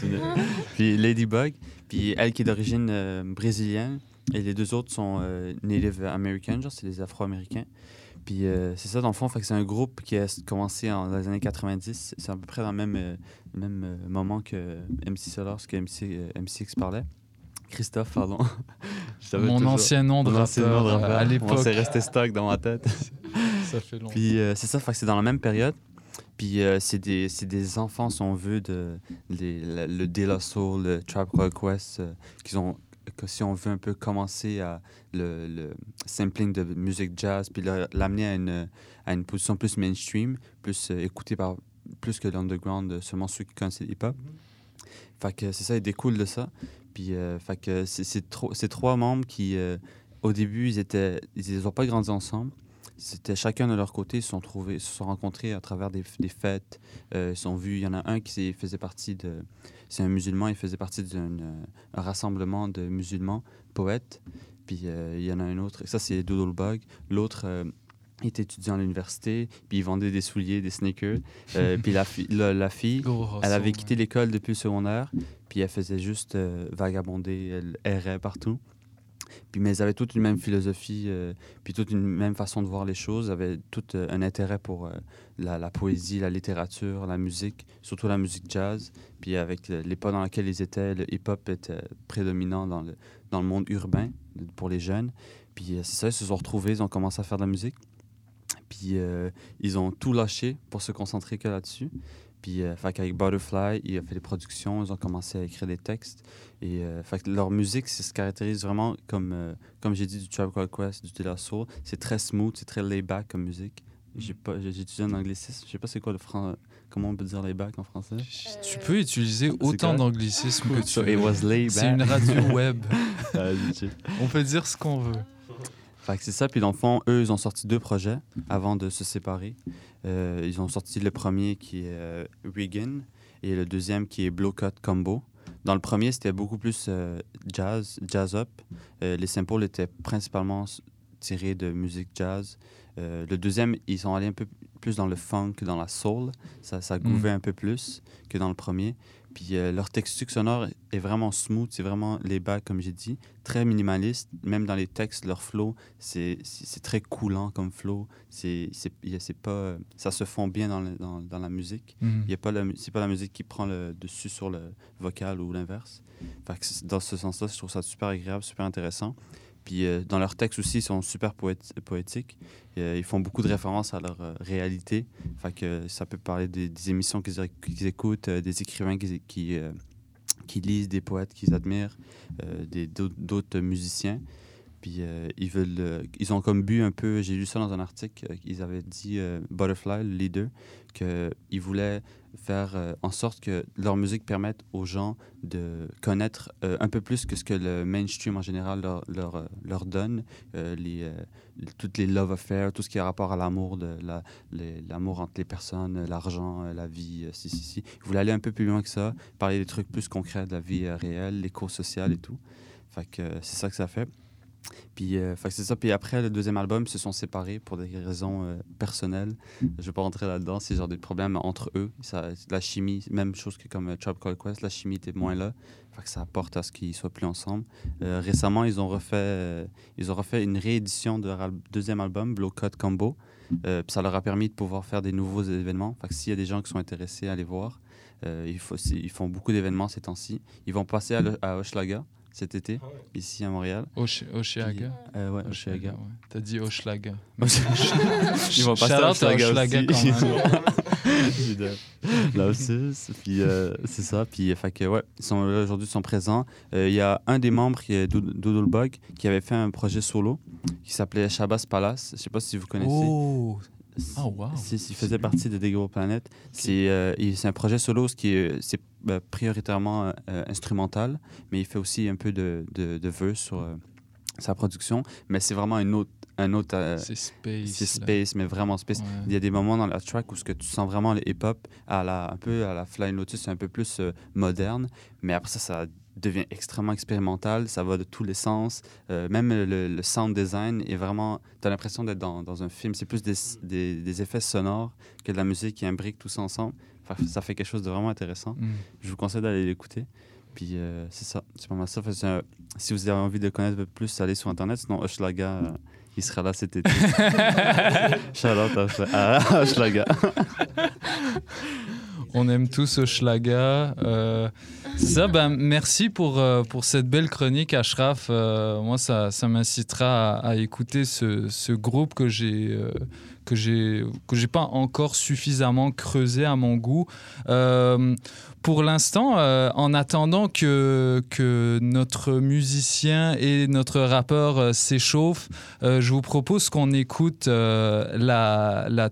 une- Puis Ladybug. Puis elle qui est d'origine euh, brésilienne. Et les deux autres sont euh, Native American, genre c'est des Afro-Américains. Puis euh, c'est ça, dans le fond, fait que c'est un groupe qui a commencé en, dans les années 90. C'est à peu près dans le même, euh, même euh, moment que MC Solar, ce que MC, euh, MCX parlait. Christophe, pardon. Mon toujours- ancien nom de Mon ancien nom de rappeur, à l'époque. C'est resté stock dans ma tête. Ça fait longtemps. Puis euh, c'est ça, fait que c'est dans la même période. Puis euh, c'est des, des enfants, si on veut, de, le De La Soul, le Trap Call Quest, euh, ont, que si on veut un peu commencer à le, le sampling de musique jazz, puis l'amener à une, à une position plus mainstream, plus euh, écoutée par plus que l'underground, euh, seulement ceux qui connaissent hip-hop. Fait c'est ça, il découle de ça. Puis, fait que c'est- c'est tro- ces trois membres qui, au début, ils étaient, ils n'ont pas grandi ensemble. C'était chacun de leur côté, se sont trouvés, se sont rencontrés à travers des, des fêtes. Euh, ils sont vus. Il y en a un qui faisait partie de, c'est un musulman, il faisait partie d'un euh, rassemblement de musulmans poètes. Puis euh, il y en a un autre, ça c'est Doodlebug. L'autre euh, était étudiant à l'université, puis il vendait des souliers, des sneakers. Puis la, fi- la, la fille, elle avait quitté l'école depuis le secondaire, puis elle faisait juste vagabonder, elle errait partout. Puis, mais ils avaient toute une même philosophie, euh, puis toute une même façon de voir les choses. Ils avaient tout euh, un intérêt pour euh, la, poésie, la littérature, la musique, surtout la musique jazz. Puis avec l'époque dans laquelle ils étaient, le hip-hop était prédominant dans le, dans le monde urbain pour les jeunes. Puis c'est ça, ils se sont retrouvés, ils ont commencé à faire de la musique. Puis ils ont tout lâché pour se concentrer que là-dessus. Puis, qu'avec Butterfly, il a fait des productions, ils ont commencé à écrire des textes. Et euh, fait que leur musique, c'est- se caractérise vraiment comme, euh, comme j'ai dit, du Tribe Called Quest, du La Soul. C'est très smooth, c'est très laid-back comme music. J'ai pas, j'ai j'ai étudié en anglicisme. Je sais pas c'est quoi le fran... Comment on peut dire laid-back en français? Tu peux utiliser autant d'anglicisme que tu So veux. it was laid C'est une radio web. Ah. On peut dire ce qu'on veut. Fait que c'est ça. Puis dans le fond, eux, ils ont sorti deux projets avant de se séparer. Euh, ils ont sorti le premier qui est euh, Regan et le deuxième qui est Blow Cut Combo. Dans le premier, c'était beaucoup plus euh, jazz, jazz up. Euh, les samples étaient principalement tirés de musique jazz. Euh, le deuxième, ils sont allés un peu plus dans le funk, dans la soul. Ça, ça gouvait un peu plus que dans le premier. Puis euh, leur texture sonore est vraiment smooth, c'est vraiment les bacs, comme j'ai dit, très minimaliste. Même dans les textes, leur flow, c'est très coulant comme flow. C'est pas, euh, ça se fond bien dans, le- dans, dans la musique. Il y a pas la mu- C'est pas la musique qui prend le dessus sur le vocal ou l'inverse. Dans ce sens-là, je trouve ça super agréable, super intéressant. Puis euh, dans leurs textes aussi, ils sont super poét- poétiques. Euh, ils font beaucoup de références à leur euh, réalité. Fait que ça peut parler des, émissions qu'ils écoutent, des écrivains qui, lisent, des poètes qu'ils admirent, d'autres musiciens. Puis ils veulent, ils ont comme but un peu, j'ai lu ça dans un article, ils avaient dit Butterfly, le leader, qu'ils voulaient faire euh, en sorte que leur musique permette aux gens de connaître euh, un peu plus que ce que le mainstream en général leur, leur, euh, donne, les, toutes les love affairs, tout ce qui a rapport à l'amour, de la, les- l'amour entre les personnes, l'argent, la vie, si, si, si. Ils voulaient aller un peu plus loin que ça, parler des trucs plus concrets de la vie réelle, l'éco-social et tout. Fait c'est ça que ça fait. Puis, euh, c'est ça. Puis après, le deuxième album, ils se sont séparés pour des raisons euh, personnelles. Je vais pas rentrer là-dedans. C'est genre des problèmes entre eux. Ça, la chimie, même chose que comme euh, Tribe Called Quest, la chimie était moins là. Fait que ça apporte à ce qu'ils soient plus ensemble. Euh, récemment, ils ont refait, euh, ils ont refait une réédition de leur al- deuxième album, Blow Cut Combo. Euh, puis ça leur a permis de pouvoir faire des nouveaux événements. Fait que s'il y a des gens qui sont intéressés à les voir, euh, faut, ils font beaucoup d'événements ces temps-ci. Ils vont passer à, le- à Hochelaga cet été, ici à Montréal. Puis, euh, ouais, ouais. T'as dit Hochelaga. Ils vont passer à Hochelaga aussi. Là aussi, c'est- puis euh, c'est ça. Puis, euh, fait que, ouais, ils sont là aujourd'hui, ils sont présents. Euh, Il y a un des membres, qui est Dood- Doodlebug, qui avait fait un projet solo qui s'appelait Shabazz Palace. Je sais pas si vous connaissez. Oh! Ah, wow. Il faisait partie de Dego Planet. C'est euh, c'est un projet solo, ce qui est, c'est euh, prioritairement euh, instrumental, mais il fait aussi un peu de, de, de verse sur euh, sa production. Mais c'est vraiment un autre. Un autre euh, C'est space, C'est space, mais vraiment space. Ouais. Il y a des moments dans la track où ce que tu sens vraiment le hip-hop, à la, un peu à la Flying Lotus, c'est un peu plus euh, moderne, mais après ça, ça devient extrêmement expérimental, ça va de tous les sens. Euh, même le, le sound design est vraiment. Tu as l'impression d'être dans, dans un film. C'est plus des, des, des effets sonores que de la musique qui imbrique tout ça ensemble. Enfin, ça fait quelque chose de vraiment intéressant. Mm. Je vous conseille d'aller l'écouter. Puis euh, c'est ça, c'est pas mal ça. Un- si vous avez envie de connaître un peu plus, allez sur Internet. Sinon, Hochelaga, euh, il sera là cet été. Out à Hochelaga. On aime tous Hochelaga. Euh, ça, ben, merci pour, euh, pour cette belle chronique, Ashraf. Euh, moi, ça, ça m'incitera à, à écouter ce, ce groupe que j'ai euh, que j'ai que j'ai pas encore suffisamment creusé à mon goût. Euh, pour l'instant, euh, en attendant que, que notre musicien et notre rappeur euh, s'échauffent, je vous propose qu'on écoute la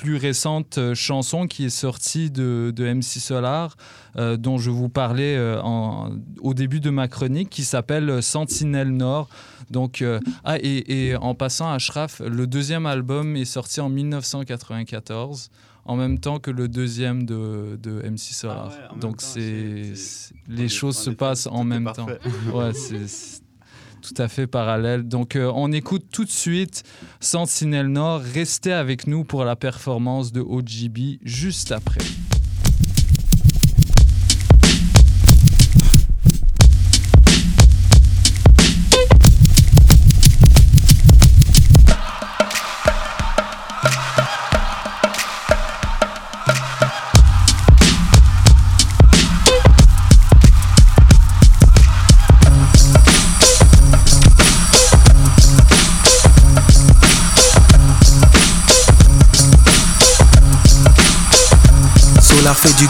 plus récente euh, chanson qui est sortie de, de MC Solar, euh, dont je vous parlais euh, en- au début de ma chronique, qui s'appelle Sentinelle Nord. Donc, euh, ah, et, et en passant, Ashraf, le deuxième album est sorti en 1994, en même temps que le deuxième de, de MC Solar. Ah ouais, Donc, c'est, les choses se passent en même temps. Ouais, c'est tout à fait parallèle. Donc, euh, on écoute tout de suite Sentinelle Nord. Restez avec nous pour la performance de OGB juste après.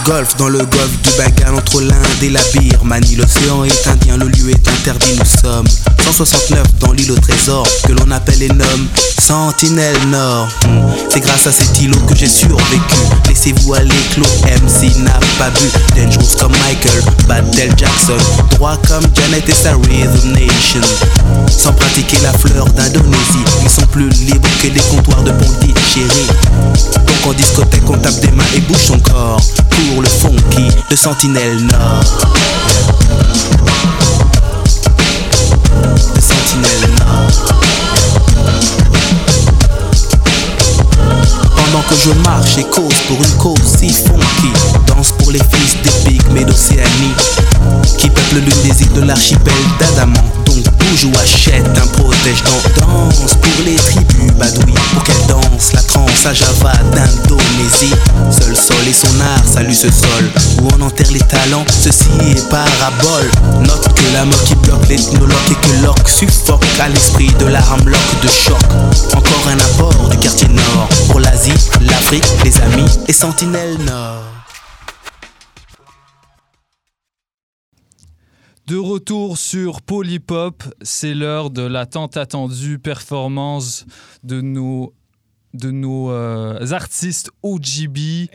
Golf dans le golfe du Bengale entre l'Inde et la Birmanie. L'océan est indien, le lieu est interdit. Nous sommes 169 dans l'île au trésor que l'on appelle et nomme Sentinelle Nord. C'est grâce à cet îlot que j'ai survécu. Laissez-vous aller, Claude MC n'a pas bu. Dangerous comme Michael, Battle Jackson. Droit comme Janet et sa Nation. Sans pratiquer la fleur d'Indonésie, ils sont plus libres que les comptoirs de Pondichéry. Donc en discothèque, on tape des mains et bouge son corps. Pour le funky de Sentinelle Nord. De Sentinelle Nord. Pendant que je marche et cause pour une cause si funky Danse pour les fils des pygmées d'Océanie Qui peuplent l'une des îles de l'archipel d'Adamant Donc bouge ou achète un protège dans Danse. Pour les tribus badouis Pour qu'elles dansent la transe à Java d'Indonésie. Seul sol et son art salue ce sol. Où on enterre les talents, ceci est parabole. Note que la mort qui bloque l'ethnologue et que l'orque suffoque À l'esprit de l'arme lock de choc. Encore un apport du quartier nord. Pour l'Asie, l'Afrique, les amis et Sentinelle Nord De retour sur Polypop, c'est l'heure de la tant attendue performance de nos, de nos euh, artistes OGB.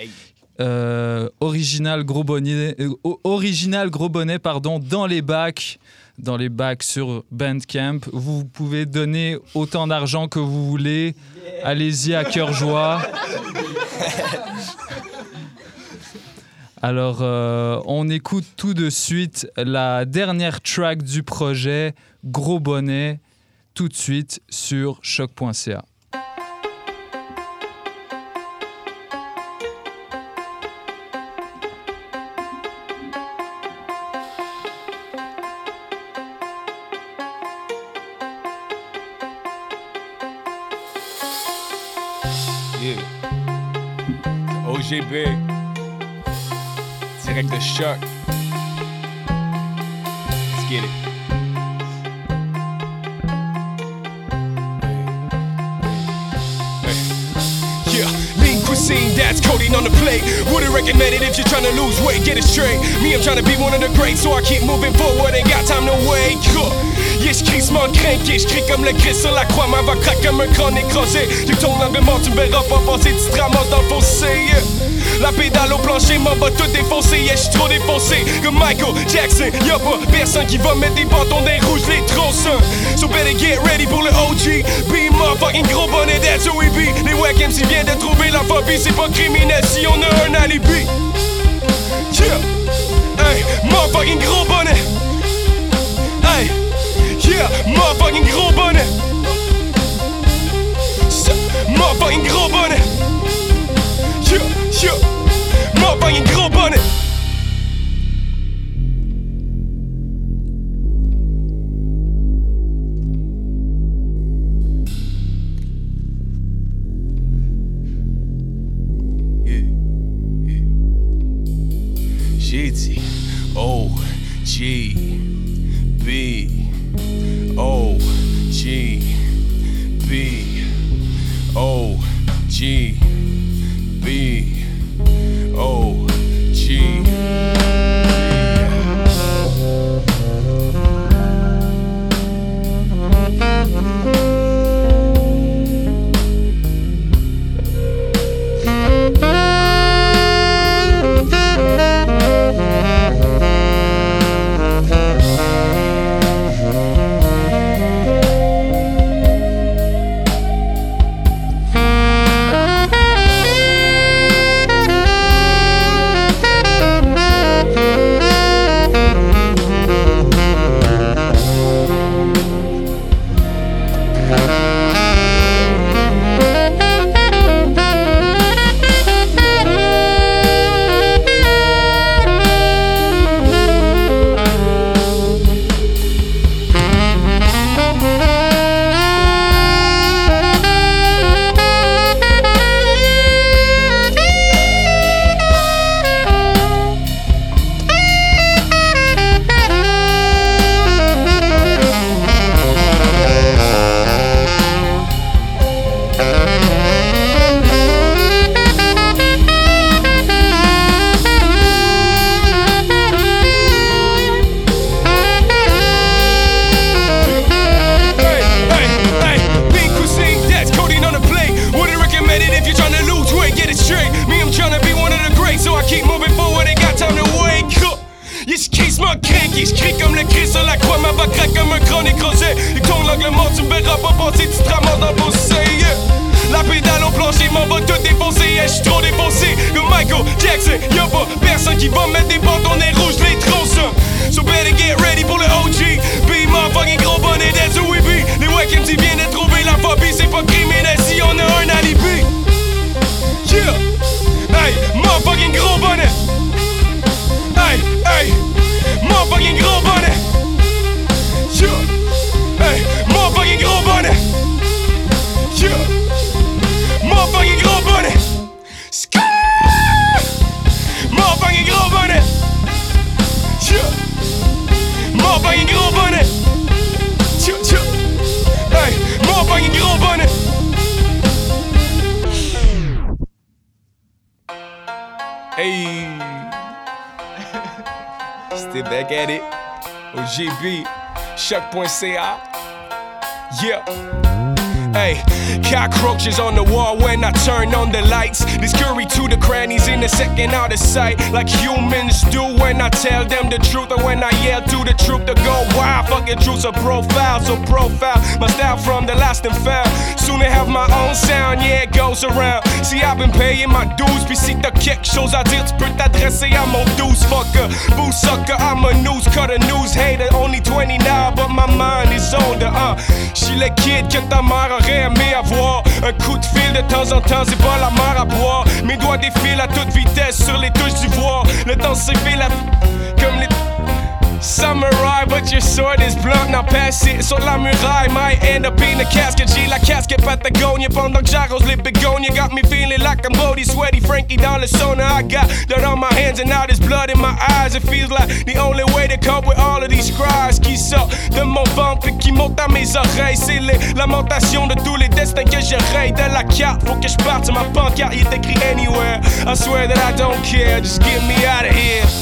euh, original gros bonnet, euh, original gros bonnet pardon, dans les bacs, dans les bacs sur Bandcamp. Vous pouvez donner autant d'argent que vous voulez. Allez-y à cœur joie. Alors, euh, on écoute tout de suite la dernière track du projet, Gros Bonnet, tout de suite sur choc.ca. De choc. Let's get it. Cuisine, that's coating on the plate. Wouldn't recommend it if you're trying to lose weight, get it straight. Me, I'm trying to be one of the greats, so I keep moving forward, ain't got time to wait. Yeah, j'crie ce manque craqué, j'crie comme le Christ sur la croix, ma va craquer comme un écrasé. Tu ton angle mort, tu me verras pas passer, tu te ramasses dans le fossé. yeah. La pédale au plancher m'en va tout défoncer, yeah, j'suis trop défoncé. Comme Michael Jackson, y'a pas personne qui va mettre des bâtons des rouges, les tronçons. So better get ready pour le OG. Be motherfucking gros bonnet, that's who we be. Les wack MC viennent de trouver la phobie, c'est pas criminel si on a un alibi. Yeah, hey, motherfucking gros bonnet. Hey, yeah, motherfucking gros bonnet. choc.ca. Yeah. Hey, cockroaches on the wall when I turn on the lights. They scurry to the crannies in a second out of sight, like humans do when I tell them the truth, or when I yell to the truth to go wild. Fucking truth's a profile, so profile my style from the last and found. Soon I have my own sound, yeah, it goes around. See, I've been paying my dues, puis si t'as quelque chose à dire, tu peux t'adresser à mon fucker. Boo sucker, I'm a news cutter, news hater. Only 20 mind is on uh. J'suis le que ta mère aurait aimé avoir. Un coup de fil de temps en temps, c'est pas la mer à boire. Mes doigts défilent à toute vitesse sur les touches d'ivoire. Le temps s'effile à... comme les. Samurai, but your sword is blunt. Now pass it sur la muraille. Might end up in a casket. J'ai la casquette Patagonia pendant que j'arrose les begonias. Got me feeling like I'm body sweaty. Frankie le sauna. I got dirt on my hands and now there's blood in my eyes. It feels like the only way to cope with all of these cries qui sortent de mon ventre qui montent à mes oreilles. C'est les lamentations de tous les destins que je raye de la carte. Faut que je parte ma pancarte. Il est écrit anywhere. I swear that I don't care. Just get me out of here.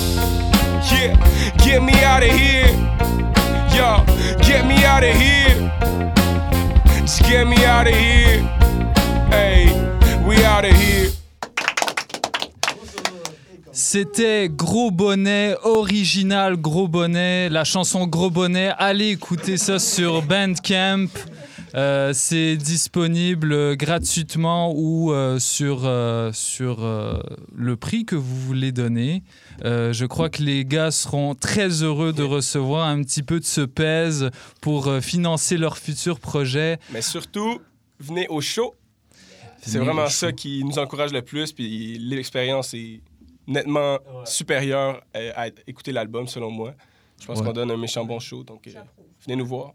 C'était Gros Bonnet, original Gros Bonnet, la chanson Gros Bonnet. Allez écouter ça sur Bandcamp. Euh, c'est disponible gratuitement ou euh, sur, euh, sur euh, le prix que vous voulez donner. Euh, je crois que les gars seront très heureux de recevoir un petit peu de ce pèse pour euh, financer leur futur projet. Mais surtout, venez au show. C'est vraiment ça qui nous encourage le plus. Puis l'expérience est nettement supérieure à, à écouter l'album, selon moi. Je pense Ouais. qu'on donne un méchant bon show. Donc, euh, venez nous voir.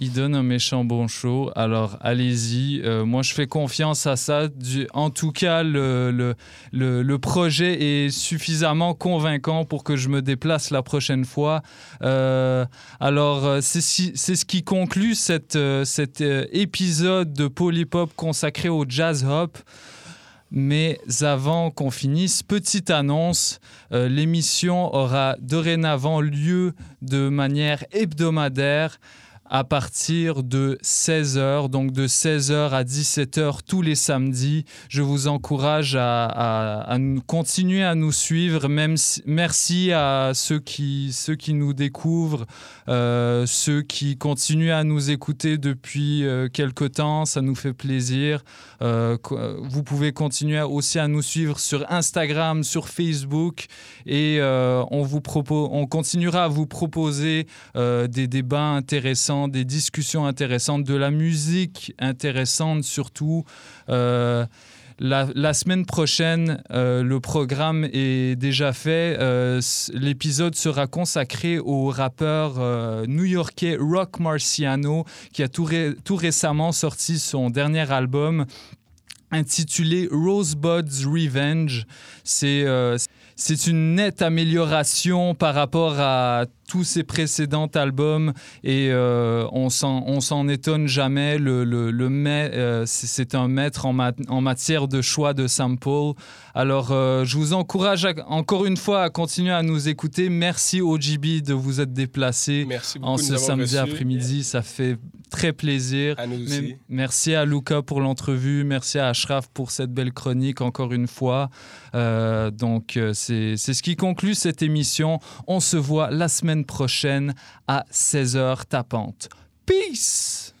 Il donne un méchant bon show, alors allez-y. Euh, moi, je fais confiance à ça. En tout cas, le, le, le, projet est suffisamment convaincant pour que je me déplace la prochaine fois. Euh, alors, euh, c'est ce qui conclut cette, cet épisode de Polypop consacré au jazz hop. Mais avant qu'on finisse, petite annonce, l'émission aura dorénavant lieu de manière hebdomadaire à partir de 16h, donc de 16h à 17h tous les samedis. Je vous encourage à, continuer à nous suivre. Merci à ceux qui, nous découvrent, euh, ceux qui continuent à nous écouter depuis euh, quelque temps. Ça nous fait plaisir. Euh, vous pouvez continuer aussi à nous suivre sur Instagram, sur Facebook et on, vous propose, on continuera à vous proposer des débats intéressants, des discussions intéressantes, de la musique intéressante surtout. Euh, la, semaine prochaine, euh, le programme est déjà fait. Euh, L'épisode sera consacré au rappeur new-yorkais Rock Marciano qui a tout, ré- tout récemment sorti son dernier album intitulé Rosebud's Revenge. C'est euh, une nette amélioration par rapport à tous ses précédents albums et euh, on s'en on s'en étonne jamais. Le, le, le euh, c'est un maître en, ma- en matière de choix de sample. Alors, euh, je vous encourage à- encore une fois à continuer à nous écouter. Merci OGB de vous être déplacé Merci en ce samedi après-midi. Ça fait très plaisir. À nous Mais- aussi. merci à Luca pour l'entrevue. Merci à Ashraf pour cette belle chronique, encore une fois. Euh, donc, euh, c'est ce qui conclut cette émission. On se voit la prochaine à 16h tapante. Peace!